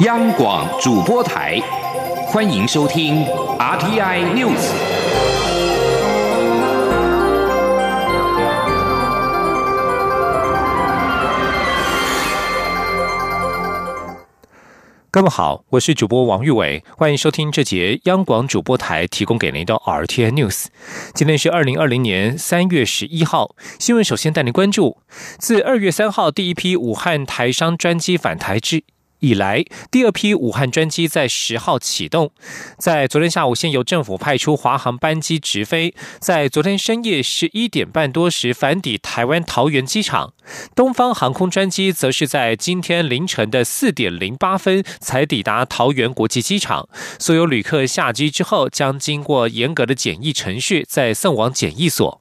央广主播台，欢迎收听 RTI News。各位好，我是主播王玉伟，欢迎收听这节央广主播台提供给您的 RTI News。今天是二零二零年三月十一号，新闻首先带您关注：自二月三号第一批武汉台商专机返台之。以来，第二批武汉专机在十号启动。在昨天下午，先由政府派出华航班机直飞，在昨天深夜十一点半多时返抵台湾桃园机场。东方航空专机则是在今天凌晨的四点零八分才抵达桃园国际机场。所有旅客下机之后，将经过严格的检疫程序，再送往检疫所。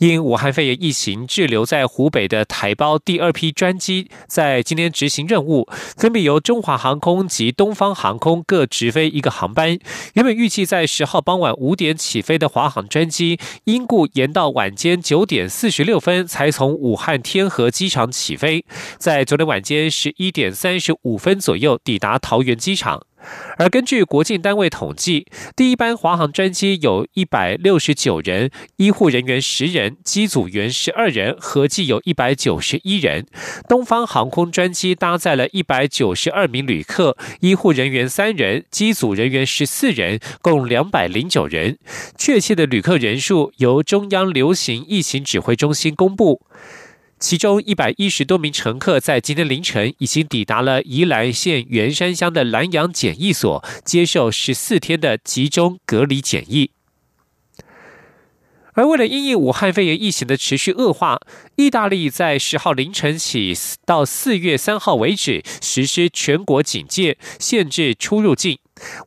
因武汉肺炎疫情滞留在湖北的台胞第二批专机，在今天执行任务，分别由中华航空及东方航空各直飞一个航班。原本预计在十号傍晚五点起飞的华航专机，因故延到晚间九点四十六分才从武汉天河机场起飞，在昨天晚间十一点三十五分左右抵达桃园机场。而根据国境单位统计，第一班华航专机有一百六十九人，医护人员十人，机组员十二人，合计有一百九十一人。东方航空专机搭载了一百九十二名旅客，医护人员三人，机组人员十四人，共两百零九人。确切的旅客人数由中央流行疫情指挥中心公布。其中一百一十多名乘客在今天凌晨已经抵达了宜兰县员山乡的兰阳检疫所，接受十四天的集中隔离检疫。而为了因应武汉肺炎疫情的持续恶化，意大利在十号凌晨起到四月三号为止实施全国警戒，限制出入境。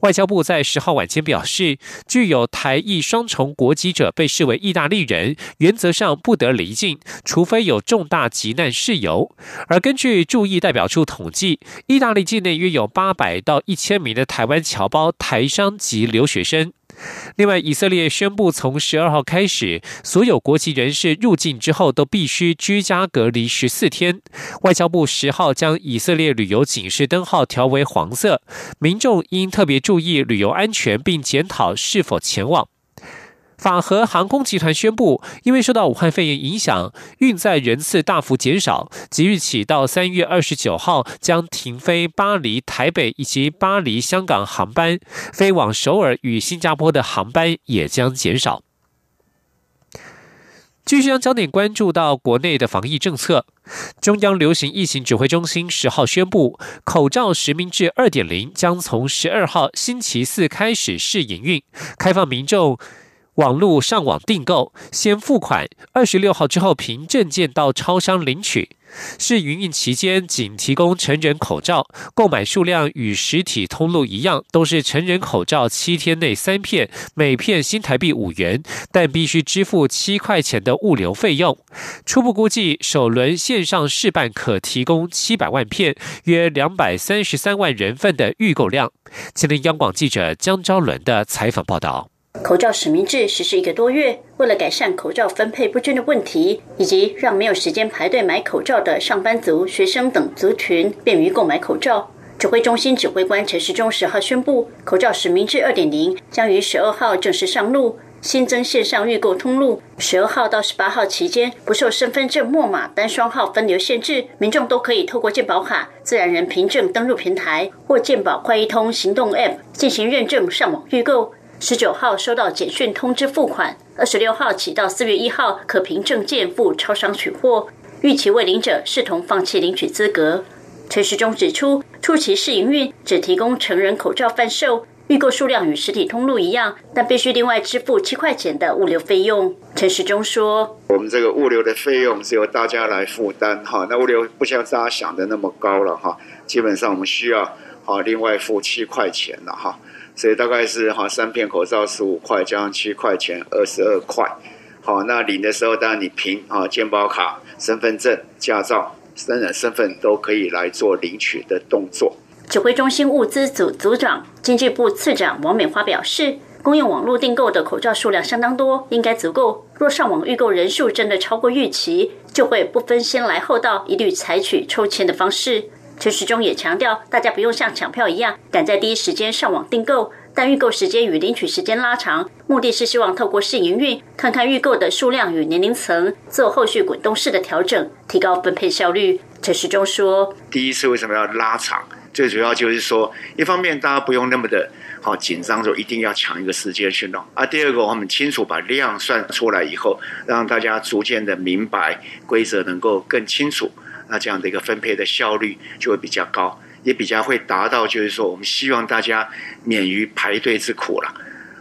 外交部在十号晚间表示，具有台裔双重国籍者被视为意大利人，原则上不得离境，除非有重大急难事由。而根据驻意代表处统计，意大利境内约有八百到一千名的台湾侨胞、台商及留学生。另外，以色列宣布，从十二号开始，所有国籍人士入境之后都必须居家隔离十四天。外交部十号将以色列旅游警示灯号调为黄色，民众应特别注意旅游安全，并检讨是否前往。法和航空集团宣布，因为受到武汉肺炎影响，运载人次大幅减少，即日起到三月二十九号将停飞巴黎、台北以及巴黎、香港航班，飞往首尔与新加坡的航班也将减少。继续将焦点关注到国内的防疫政策，中央流行疫情指挥中心十号宣布，口罩实名制二点零将从十二号星期四开始试营运，开放民众。网络上网订购，先付款，二十六号之后凭证件到超商领取。试营运期间仅提供成人口罩，购买数量与实体通路一样，都是成人口罩七天内三片，每片新台币五元，但必须支付七块钱的物流费用。初步估计，首轮线上试办可提供七百万片，约两百三十三万人份的预购量。今天央广记者江昭伦的采访报道。口罩实名制实施一个多月，为了改善口罩分配不均的问题，以及让没有时间排队买口罩的上班族、学生等族群便于购买口罩，指挥中心指挥官陈时中十号宣布，口罩实名制二点零将于十二号正式上路，新增线上预购通路。十二号到十八号期间，不受身份证末码单双号分流限制，民众都可以透过健保卡、自然人凭证登入平台或健保快一通行动 App 进行认证上网预购。十九号收到简讯通知付款，二十六号起到四月一号可凭证件赴超商取货。逾期未领者视同放弃领取资格。陈时中指出，初期试营运只提供成人口罩贩售，预购数量与实体通路一样，但必须另外支付七块钱的物流费用。陈时中说：“我们这个物流的费用是由大家来负担，哈，那物流不像大家想的那么高了，哈，基本上我们需要啊另外付七块钱了，哈。”所以大概是哈三片口罩十五块，加上七块钱二十二块。好，那领的时候当然你凭啊健保卡、身份证、驾照、身人身份都可以来做领取的动作。指挥中心物资组组长、经济部次长王美花表示，公用网络订购的口罩数量相当多，应该足够。若上网预购人数真的超过预期，就会不分先来后到，一律采取抽签的方式。陈时中也强调，大家不用像抢票一样赶在第一时间上网订购，但预购时间与领取时间拉长，目的是希望透过试营运，看看预购的数量与年龄层，做后续滚动式的调整，提高分配效率。陈时中说：“第一次为什么要拉长？最主要就是说，一方面大家不用那么的。”好紧张，说一定要抢一个时间去弄。啊，第二个，我们清楚把量算出来以后，让大家逐渐的明白规则，能够更清楚。那这样的一个分配的效率就会比较高，也比较会达到，就是说，我们希望大家免于排队之苦了。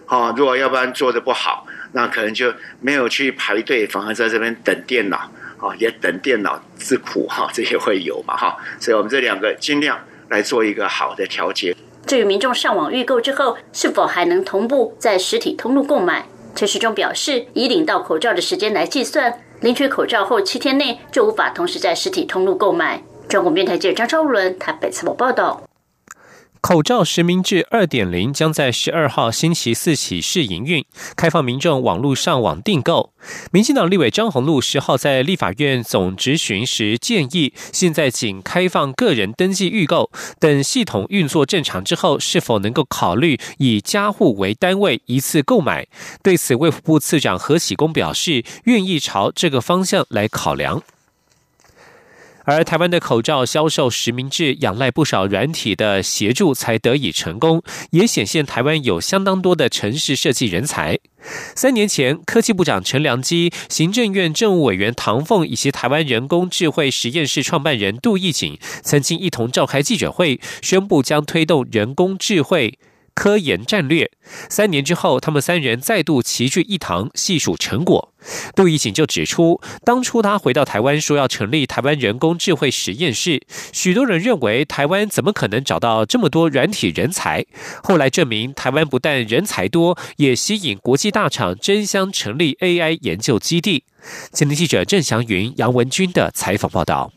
好，如果要不然做的不好，那可能就没有去排队，反而在这边等电脑，啊，也等电脑之苦哈，这些会有嘛哈。所以我们这两个尽量来做一个好的调节。至于民众上网预购之后，是否还能同步在实体通路购买？陈时中表示，以领到口罩的时间来计算，领取口罩后七天内就无法同时在实体通路购买。中国电台记者张超伦台北采访报道。口罩实名制二点零将在十二号星期四起试营运，开放民众网络上网订购。民进党立委张宏禄十号在立法院总执询时建议，现在仅开放个人登记预购，等系统运作正常之后，是否能够考虑以家户为单位一次购买？对此，卫福部次长何启功表示，愿意朝这个方向来考量。而台湾的口罩销售实名制仰赖不少软体的协助才得以成功，也显现台湾有相当多的城市设计人才。三年前，科技部长陈良基、行政院政务委员唐凤以及台湾人工智慧实验室创办人杜义景曾经一同召开记者会，宣布将推动人工智慧。科研战略，三年之后，他们三人再度齐聚一堂，细数成果。杜义景就指出，当初他回到台湾说要成立台湾人工智慧实验室，许多人认为台湾怎么可能找到这么多软体人才？后来证明，台湾不但人才多，也吸引国际大厂争相成立 AI 研究基地。前天记者郑祥云、杨文军的采访报道。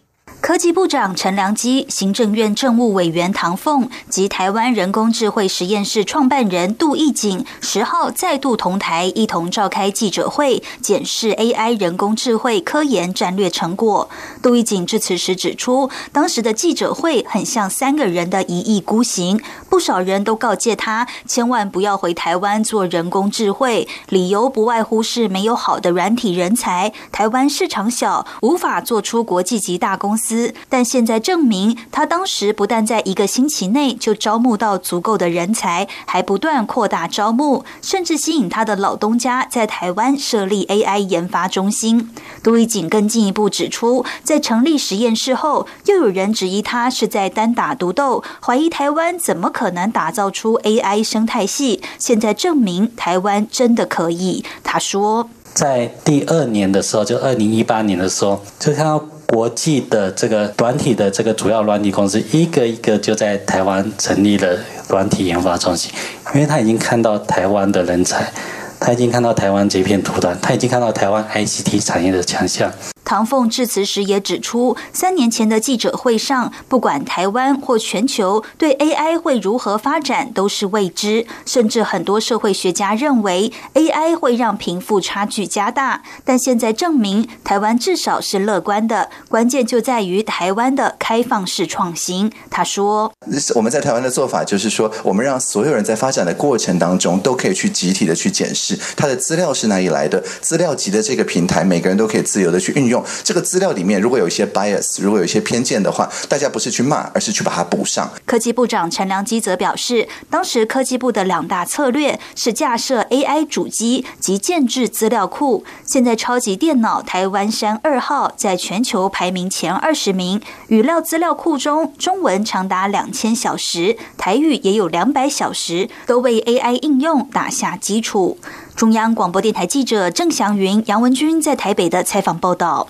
科技部长陈良基、行政院政务委员唐凤及台湾人工智慧实验室创办人杜义景十号再度同台，一同召开记者会，检视 AI 人工智慧科研战略成果。杜义景致辞时指出，当时的记者会很像三个人的一意孤行，不少人都告诫他千万不要回台湾做人工智慧，理由不外乎是没有好的软体人才，台湾市场小，无法做出国际级大公司。但现在证明，他当时不但在一个星期内就招募到足够的人才，还不断扩大招募，甚至吸引他的老东家在台湾设立 AI 研发中心。杜一景更进一步指出，在成立实验室后，又有人质疑他是在单打独斗，怀疑台湾怎么可能打造出 AI 生态系。现在证明，台湾真的可以。他说，在第二年的时候，就二零一八年的时候，就看到。国际的这个软体的这个主要软体公司，一个一个就在台湾成立了软体研发中心，因为他已经看到台湾的人才，他已经看到台湾这片土壤，他已经看到台湾 ICT 产业的强项。唐凤致辞时也指出，三年前的记者会上，不管台湾或全球对 AI 会如何发展都是未知，甚至很多社会学家认为 AI 会让贫富差距加大。但现在证明，台湾至少是乐观的，关键就在于台湾的开放式创新。他说：“我们在台湾的做法就是说，我们让所有人在发展的过程当中都可以去集体的去检视他的资料是哪里来的，资料集的这个平台，每个人都可以自由的去运用。”这个资料里面如果有一些 bias，如果有一些偏见的话，大家不是去骂，而是去把它补上。科技部长陈良基则表示，当时科技部的两大策略是架设 AI 主机及建制资料库。现在超级电脑台湾山二号在全球排名前二十名，语料资料库中中文长达两千小时，台语也有两百小时，都为 AI 应用打下基础。中央广播电台记者郑祥云、杨文军在台北的采访报道。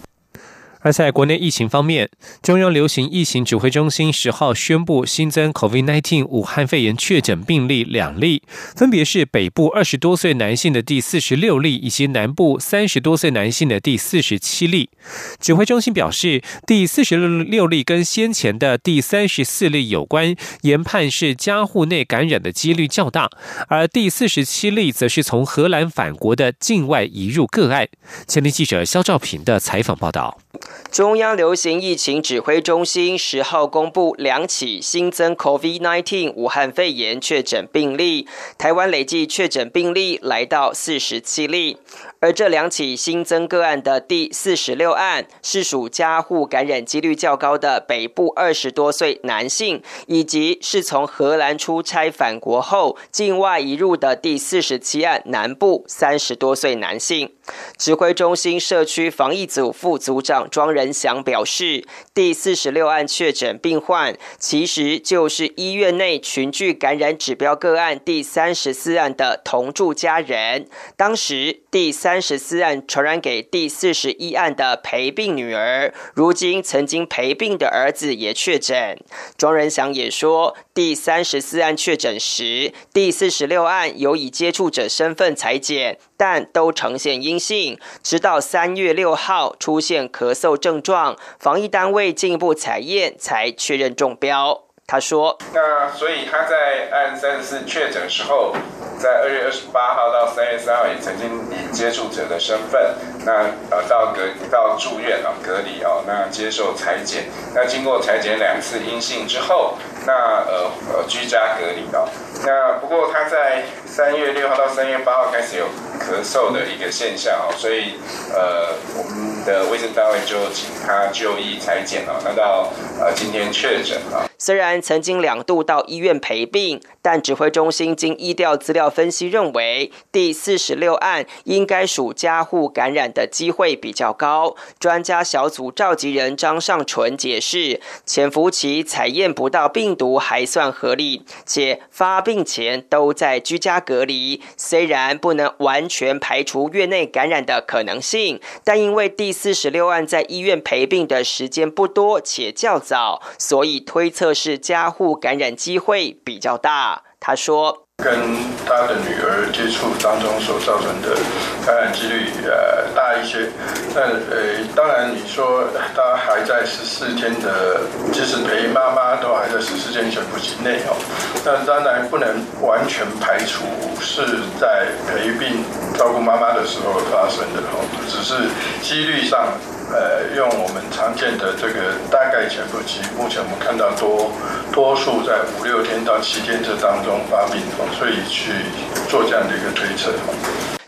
而在国内疫情方面，中央流行疫情指挥中心十号宣布新增 COVID-19 武汉肺炎确诊病例两例，分别是北部二十多岁男性的第四十六例，以及南部三十多岁男性的第四十七例。指挥中心表示，第四十六例跟先前的第三十四例有关，研判是家户内感染的几率较大；而第四十七例则是从荷兰返国的境外移入个案。前天记者肖兆平的采访报道。中央流行疫情指挥中心十号公布两起新增 COVID-19 武汉肺炎确诊病例，台湾累计确诊病例来到四十七例。而这两起新增个案的第四十六案，是属家户感染几率较高的北部二十多岁男性，以及是从荷兰出差返国后境外移入的第四十七案南部三十多岁男性。指挥中心社区防疫组副组长庄仁祥表示，第四十六案确诊病患其实就是医院内群聚感染指标个案第三十四案的同住家人。当时第三十四案传染给第四十一案的陪病女儿，如今曾经陪病的儿子也确诊。庄仁祥也说，第三十四案确诊时，第四十六案有以接触者身份裁剪。但都呈现阴性，直到三月六号出现咳嗽症状，防疫单位进一步采验才确认中标。他说：“那所以他在按三十四确诊时候，在二月二十八号到三月三号也曾经以接触者的身份，那呃到隔到住院啊隔离哦，那接受裁剪，那经过裁剪两次阴性之后，那呃呃居家隔离哦，那不过他在三月六号到三月八号开始有咳嗽的一个现象哦，所以呃我们的卫生单位就请他就医裁剪了，那到呃今天确诊了。”虽然曾经两度到医院陪病，但指挥中心经医调资料分析认为，第四十六案应该属家户感染的机会比较高。专家小组召集人张尚纯解释，潜伏期采验不到病毒还算合理，且发病前都在居家隔离，虽然不能完全排除院内感染的可能性，但因为第四十六案在医院陪病的时间不多且较早，所以推测。是家户感染机会比较大，他说。跟他的女儿接触当中所造成的感染几率呃大一些，那呃当然你说他还在十四天的，即使陪妈妈都还在十四天潜伏期内哦，那当然不能完全排除是在陪病照顾妈妈的时候发生的哦，只是几率上。呃，用我们常见的这个大概潜伏期，目前我们看到多多数在五六天到七天这当中发病，所以去做这样的一个推测。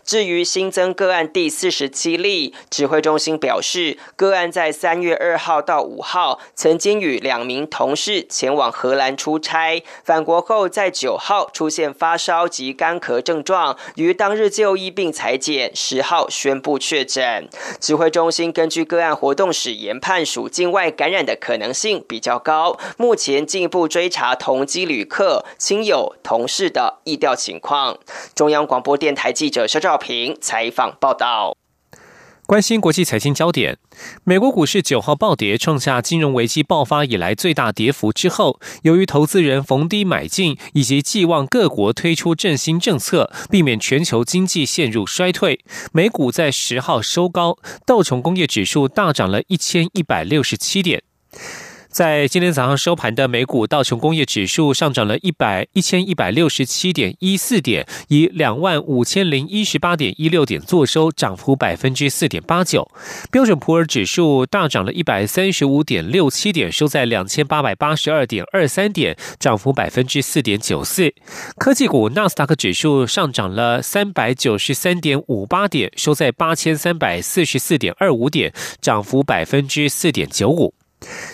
至于新增个案第四十七例，指挥中心表示，个案在三月二号到五号曾经与两名同事前往荷兰出差，返国后在九号出现发烧及干咳症状，于当日就医并裁剪，十号宣布确诊。指挥中心根据个案活动史研判属境外感染的可能性比较高，目前进一步追查同机旅客、亲友、同事的疫调情况。中央广播电台记者肖兆。平采访报道，关心国际财经焦点。美国股市九号暴跌，创下金融危机爆发以来最大跌幅之后，由于投资人逢低买进，以及寄望各国推出振兴政策，避免全球经济陷入衰退，美股在十号收高，道琼工业指数大涨了一千一百六十七点。在今天早上收盘的美股道琼工业指数上涨了一百一千一百六十七点一四点，以两万五千零一十八点一六点作收，涨幅百分之四点八九。标准普尔指数大涨了一百三十五点六七点，收在两千八百八十二点二三点，涨幅百分之四点九四。科技股纳斯达克指数上涨了三百九十三点五八点，收在八千三百四十四点二五点，涨幅百分之四点九五。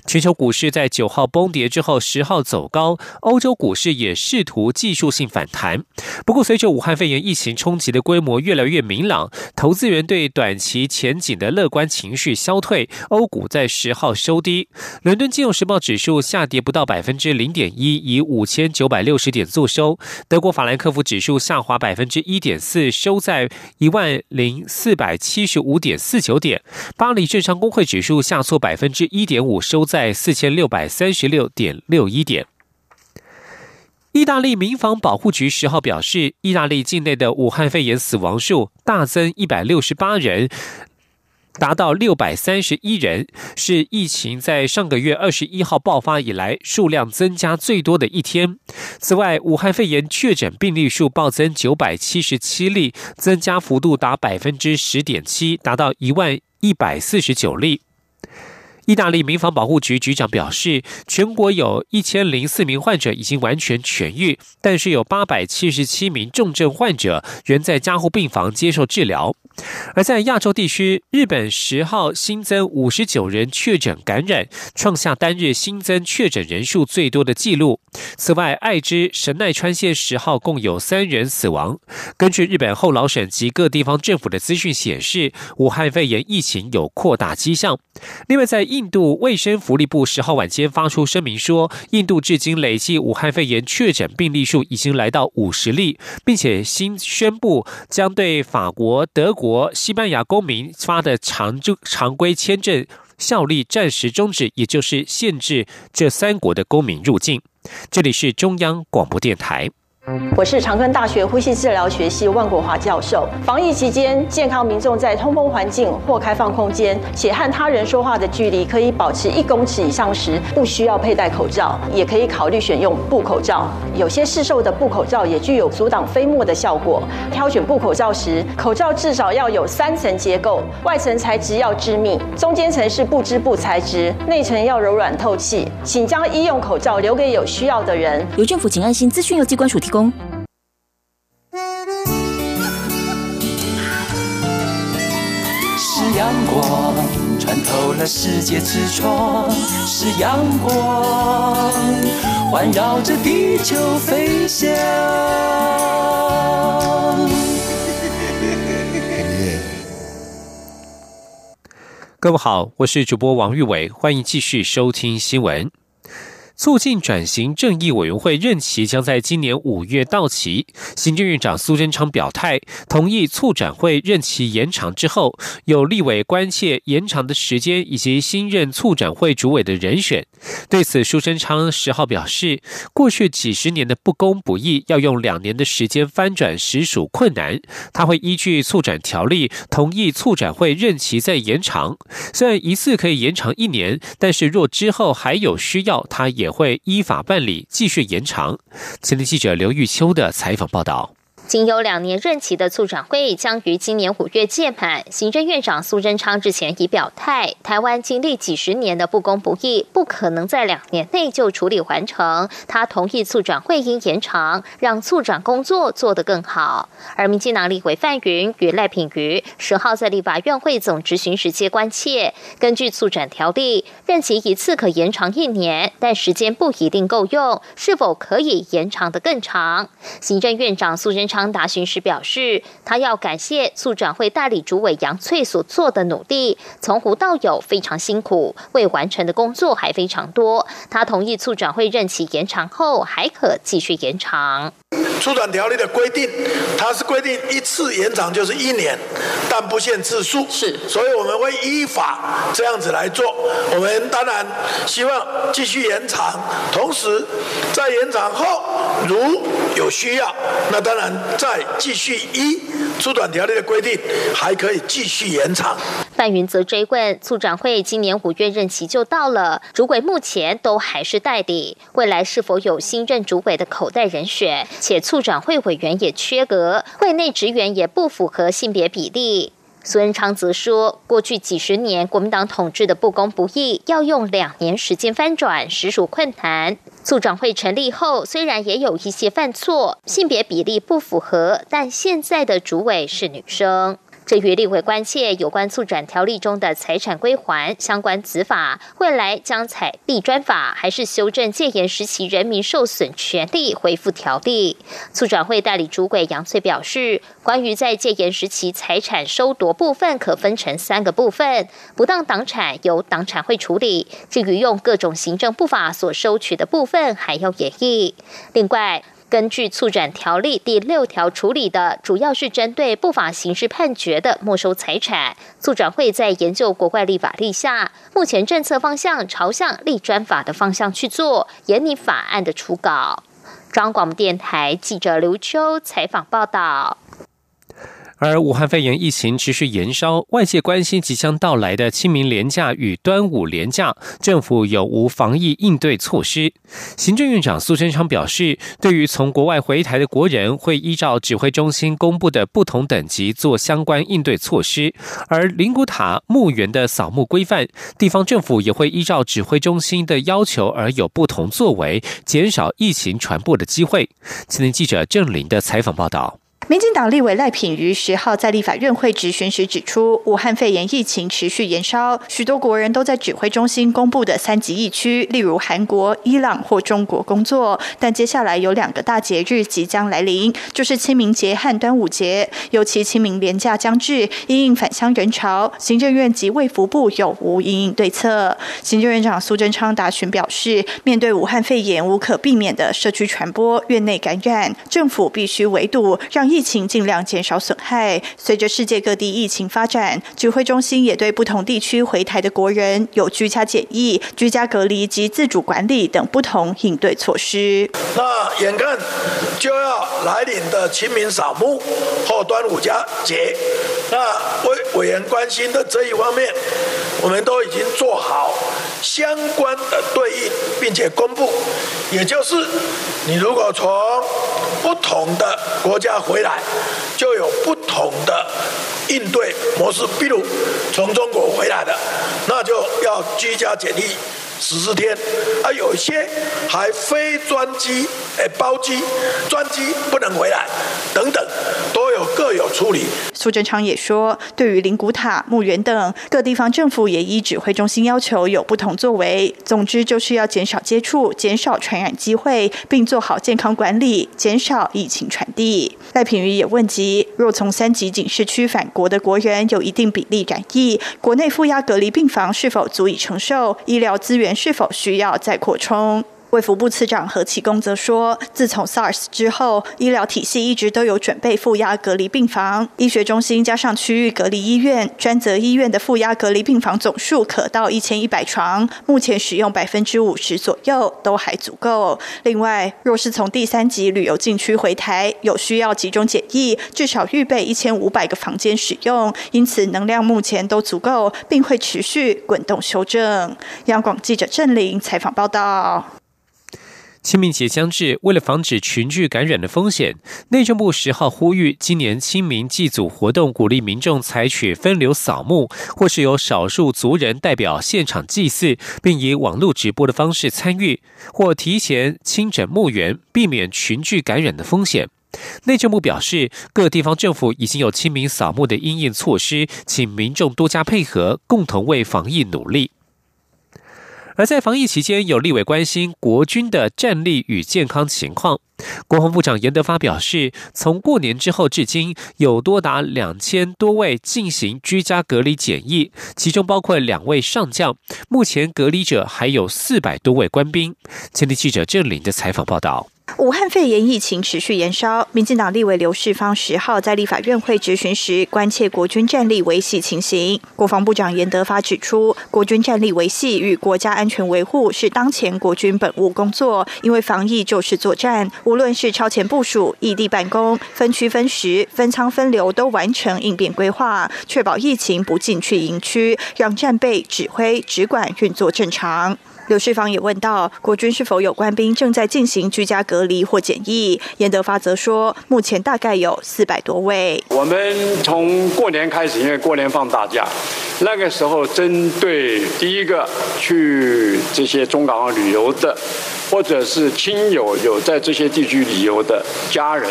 全球股市在九号崩跌之后，十号走高。欧洲股市也试图技术性反弹。不过，随着武汉肺炎疫情冲击的规模越来越明朗，投资人对短期前景的乐观情绪消退，欧股在十号收低。伦敦金融时报指数下跌不到百分之零点一，以五千九百六十点作收。德国法兰克福指数下滑百分之一点四，收在一万零四百七十五点四九点。巴黎政商工会指数下挫百分之一点五。收在四千六百三十六点六一点。意大利民防保护局十号表示，意大利境内的武汉肺炎死亡数大增一百六十八人，达到六百三十一人，是疫情在上个月二十一号爆发以来数量增加最多的一天。此外，武汉肺炎确诊病例数暴增九百七十七例，增加幅度达百分之十点七，达到一万一百四十九例。意大利民防保护局局长表示，全国有一千零四名患者已经完全痊愈，但是有八百七十七名重症患者仍在加护病房接受治疗。而在亚洲地区，日本十号新增五十九人确诊感染，创下单日新增确诊人数最多的纪录。此外，爱知神奈川县十号共有三人死亡。根据日本后老省及各地方政府的资讯显示，武汉肺炎疫情有扩大迹象。另外，在印度卫生福利部十号晚间发出声明说，印度至今累计武汉肺炎确诊病例数已经来到五十例，并且新宣布将对法国、德国。国西班牙公民发的常就常规签证效力暂时终止，也就是限制这三国的公民入境。这里是中央广播电台。我是长庚大学呼吸治疗学系万国华教授。防疫期间，健康民众在通风环境或开放空间，且和他人说话的距离可以保持一公尺以上时，不需要佩戴口罩，也可以考虑选用布口罩。有些市售的布口罩也具有阻挡飞沫的效果。挑选布口罩时，口罩至少要有三层结构，外层材质要致密，中间层是布织布材质，内层要柔软透气。请将医用口罩留给有需要的人。由政府请安心资讯由机关署提。是阳光穿透了世界之窗，是阳光环绕着地球飞翔。各位好，我是主播王玉伟，欢迎继续收听新闻。促进转型正义委员会任期将在今年五月到期。行政院长苏贞昌表态，同意促转会任期延长之后，有立委关切延长的时间以及新任促转会主委的人选。对此，苏贞昌十号表示，过去几十年的不公不义，要用两年的时间翻转，实属困难。他会依据促转条例，同意促转会任期再延长。虽然一次可以延长一年，但是若之后还有需要，他也。也会依法办理，继续延长。前天记者刘玉秋的采访报道。仅有两年任期的促转会将于今年五月届满。行政院长苏贞昌之前已表态，台湾经历几十年的不公不义，不可能在两年内就处理完成。他同意促转会应延长，让促转工作做得更好。而民进党立委范云与赖品瑜十号在立法院会总执行时接关切，根据促转条例，任期一次可延长一年，但时间不一定够用，是否可以延长得更长？行政院长苏贞昌。康达巡时表示，他要感谢促转会代理主委杨翠所做的努力，从无到有非常辛苦，未完成的工作还非常多。他同意促转会任期延长后还可继续延长。出转条例的规定，它是规定一次延长就是一年，但不限次数。是，所以我们会依法这样子来做。我们当然希望继续延长，同时在延长后，如有需要，那当然再继续依出转条例的规定，还可以继续延长。范云则追问，促转会今年五月任期就到了，主委目前都还是代理，未来是否有新任主委的口袋人选？且促转会委员也缺额，会内职员也不符合性别比例。苏文昌则说，过去几十年国民党统治的不公不义，要用两年时间翻转，实属困难。促转会成立后，虽然也有一些犯错，性别比例不符合，但现在的主委是女生。至于立委关切有关促转条例中的财产归还相关子法，未来将采地专法，还是修正戒严时期人民受损权利恢复条例？促转会代理主委杨翠表示，关于在戒严时期财产收夺部分，可分成三个部分，不当党产由党产会处理，至于用各种行政不法所收取的部分，还要演绎。另外。根据促转条例第六条处理的，主要是针对不法刑事判决的没收财产。促转会在研究国外立法立下，目前政策方向朝向立专法的方向去做，研拟法案的初稿。中央广播电台记者刘秋采访报道。而武汉肺炎疫情持续延烧，外界关心即将到来的清明连假与端午连假，政府有无防疫应对措施？行政院长苏贞昌表示，对于从国外回台的国人，会依照指挥中心公布的不同等级做相关应对措施。而灵谷塔墓园的扫墓规范，地方政府也会依照指挥中心的要求而有不同作为，减少疫情传播的机会。今天记者郑林的采访报道。民进党立委赖品妤十号在立法院会质询时指出，武汉肺炎疫情持续延烧，许多国人都在指挥中心公布的三级疫区，例如韩国、伊朗或中国工作。但接下来有两个大节日即将来临，就是清明节和端午节，尤其清明连假将至，因应返乡人潮，行政院及卫福部有无应应对策？行政院长苏贞昌答询表示，面对武汉肺炎无可避免的社区传播、院内感染，政府必须围堵，让。疫情尽量减少损害。随着世界各地疫情发展，指挥中心也对不同地区回台的国人有居家检疫、居家隔离及自主管理等不同应对措施。那眼看就要来临的清明扫墓或端午佳节，那委委员关心的这一方面，我们都已经做好相关的对应，并且公布。也就是你如果从不同的国家回来就有不同的应对模式，比如从中国回来的，那就要居家检疫。十四天，而有一些还非专机、诶包机、专机不能回来，等等，都有各有处理。苏贞昌也说，对于灵谷塔、墓园等各地方政府也依指挥中心要求有不同作为。总之就是要减少接触，减少传染机会，并做好健康管理，减少疫情传递。赖品妤也问及，若从三级警示区返国的国人有一定比例染疫，国内负压隔离病房是否足以承受？医疗资源是否需要再扩充？卫福部次长何启功则说，自从 SARS 之后，医疗体系一直都有准备负压隔离病房，医学中心加上区域隔离医院、专责医院的负压隔离病房总数可到一千一百床，目前使用百分之五十左右，都还足够。另外，若是从第三级旅游禁区回台，有需要集中检疫，至少预备一千五百个房间使用，因此能量目前都足够，并会持续滚动修正。央广记者郑玲采访报道。清明节将至，为了防止群聚感染的风险，内政部十号呼吁，今年清明祭祖活动鼓励民众采取分流扫墓，或是由少数族人代表现场祭祀，并以网络直播的方式参与，或提前清整墓园，避免群聚感染的风险。内政部表示，各地方政府已经有清明扫墓的应应措施，请民众多加配合，共同为防疫努力。而在防疫期间，有立委关心国军的战力与健康情况。国防部长严德发表示，从过年之后至今，有多达两千多位进行居家隔离检疫，其中包括两位上将。目前隔离者还有四百多位官兵。前天记者郑林的采访报道。武汉肺炎疫情持续延烧，民进党立委刘世芳十号在立法院会质询时，关切国军战力维系情形。国防部长严德发指出，国军战力维系与国家安全维护是当前国军本务工作，因为防疫就是作战，无论是超前部署、异地办公、分区分时、分仓分流，都完成应变规划，确保疫情不进去营区，让战备、指挥、直管运作正常。刘世芳也问到，国军是否有官兵正在进行居家隔离或检疫？严德发则说，目前大概有四百多位。我们从过年开始，因为过年放大假，那个时候针对第一个去这些中港澳旅游的，或者是亲友有在这些地区旅游的家人。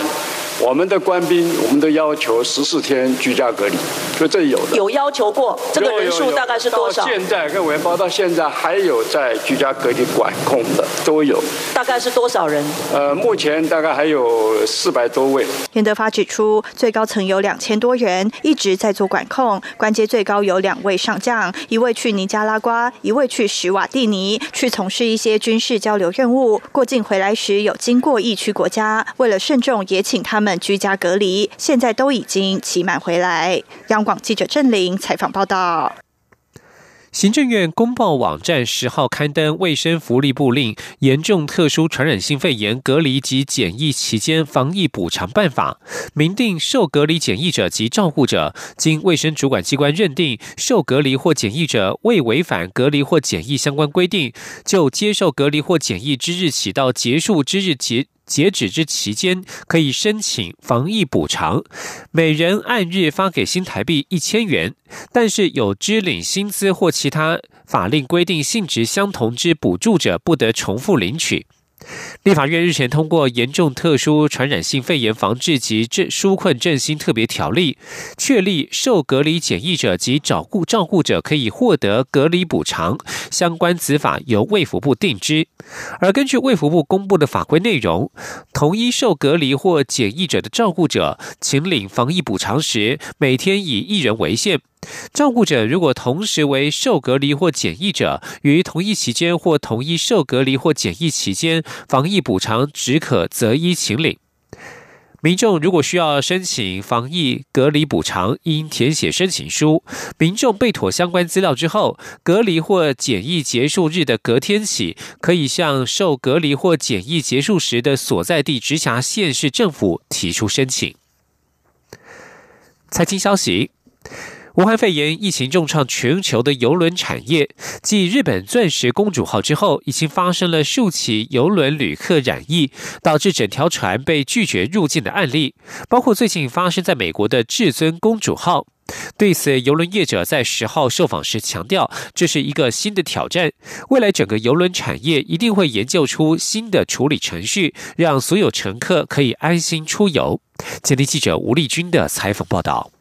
我们的官兵，我们都要求十四天居家隔离，所以这有的有要求过，这个人数大概是多少？现在跟委员报到现在还有在居家隔离管控的都有，大概是多少人？呃，目前大概还有四百多位。严德发指出，最高层有两千多人一直在做管控，关阶最高有两位上将，一位去尼加拉瓜，一位去史瓦蒂尼，去从事一些军事交流任务。过境回来时有经过疫区国家，为了慎重，也请他。们居家隔离，现在都已经期满回来。央广记者郑玲采访报道。行政院公报网站十号刊登卫生福利部令严重特殊传染性肺炎隔离及检疫期间防疫补偿办法，明定受隔离检疫者及照顾者，经卫生主管机关认定受隔离或检疫者未违反隔离或检疫相关规定，就接受隔离或检疫之日起到结束之日结。截止之期间，可以申请防疫补偿，每人按日发给新台币一千元。但是有支领薪资或其他法令规定性质相同之补助者，不得重复领取。立法院日前通过《严重特殊传染性肺炎防治及振纾困振兴特别条例》，确立受隔离检疫者及照顾照顾者可以获得隔离补偿，相关子法由卫福部定之。而根据卫福部公布的法规内容，同一受隔离或检疫者的照顾者，请领防疫补偿时，每天以一人为限。照顾者如果同时为受隔离或检疫者，于同一期间或同一受隔离或检疫期间，防疫补偿只可择一请领。民众如果需要申请防疫隔离补偿，应填写申请书。民众备妥相关资料之后，隔离或检疫结束日的隔天起，可以向受隔离或检疫结束时的所在地直辖县市政府提出申请。财经消息。武汉肺炎疫情重创全球的邮轮产业，继日本钻石公主号之后，已经发生了数起邮轮旅客染疫，导致整条船被拒绝入境的案例，包括最近发生在美国的至尊公主号。对此，邮轮业者在十号受访时强调，这是一个新的挑战，未来整个邮轮产业一定会研究出新的处理程序，让所有乘客可以安心出游。前天记者吴丽君的采访报道。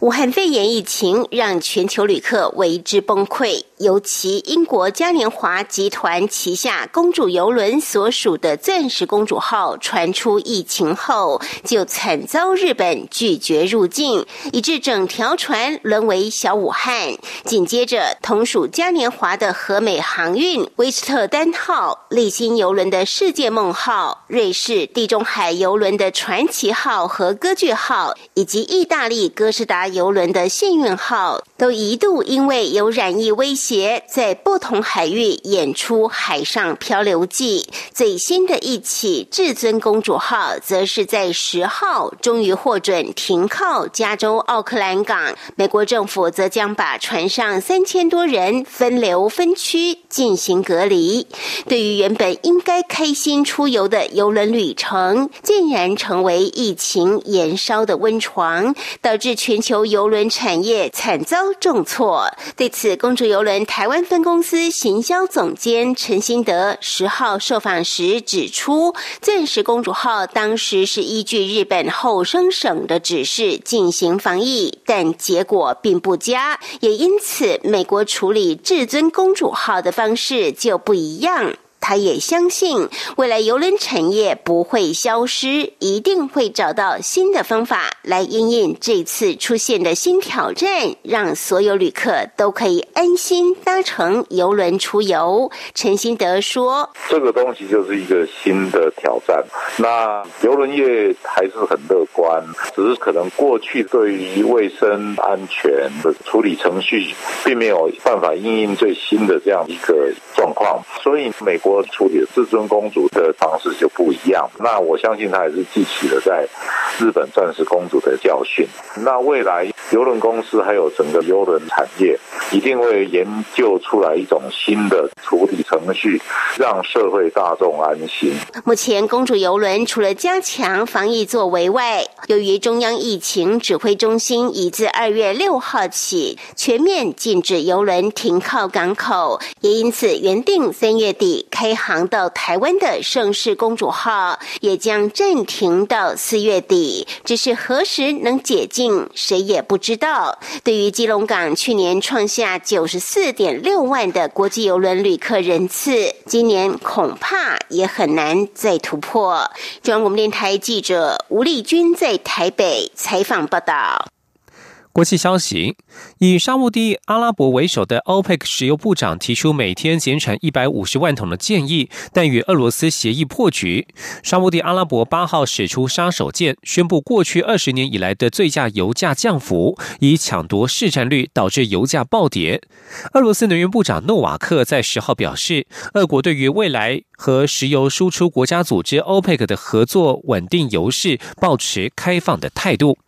武汉肺炎疫情让全球旅客为之崩溃，尤其英国嘉年华集团旗下公主游轮所属的“钻石公主号”传出疫情后，就惨遭日本拒绝入境，以致整条船沦为小武汉。紧接着，同属嘉年华的和美航运威斯特丹号、立新游轮的世界梦号、瑞士地中海游轮的传奇号和歌剧号，以及意大利歌诗。达游轮的幸运号。都一度因为有染疫威胁，在不同海域演出海上漂流记。最新的一起至尊公主号，则是在十号终于获准停靠加州奥克兰港。美国政府则将把船上三千多人分流分区进行隔离。对于原本应该开心出游的游轮旅程，竟然成为疫情延烧的温床，导致全。球游轮产业惨遭重挫，对此，公主游轮台湾分公司行销总监陈新德十号受访时指出，钻石公主号当时是依据日本后生省的指示进行防疫，但结果并不佳，也因此美国处理至尊公主号的方式就不一样。他也相信，未来邮轮产业不会消失，一定会找到新的方法来应应这次出现的新挑战，让所有旅客都可以安心搭乘邮轮出游。陈新德说：“这个东西就是一个新的挑战。那邮轮业还是很乐观，只是可能过去对于卫生安全的处理程序，并没有办法应应最新的这样一个状况，所以美国。”处理至尊公主的方式就不一样。那我相信他也是记起了在日本钻石公主的教训。那未来邮轮公司还有整个邮轮产业一定会研究出来一种新的处理程序，让社会大众安心。目前公主邮轮除了加强防疫作为外，由于中央疫情指挥中心已自二月六号起全面禁止邮轮停靠港口，也因此原定三月底开。开航到台湾的盛世公主号也将暂停到四月底，只是何时能解禁，谁也不知道。对于基隆港去年创下九十四点六万的国际邮轮旅客人次，今年恐怕也很难再突破。中央广播电台记者吴丽君在台北采访报道。国际消息：以沙地阿拉伯为首的 OPEC 石油部长提出每天减产一百五十万桶的建议，但与俄罗斯协议破局。沙地阿拉伯八号使出杀手锏，宣布过去二十年以来的最佳油价降幅，以抢夺市占率，导致油价暴跌。俄罗斯能源部长诺瓦克在十号表示，俄国对于未来和石油输出国家组织 OPEC 的合作稳定油市，保持开放的态度。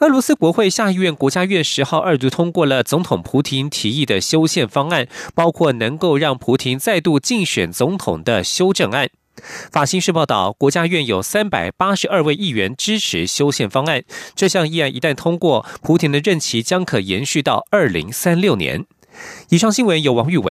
俄罗斯国会下议院国家院十号二度通过了总统普廷提议的修宪方案，包括能够让普廷再度竞选总统的修正案。法新社报道，国家院有三百八十二位议员支持修宪方案。这项议案一旦通过，普廷的任期将可延续到二零三六年。以上新闻由王玉伟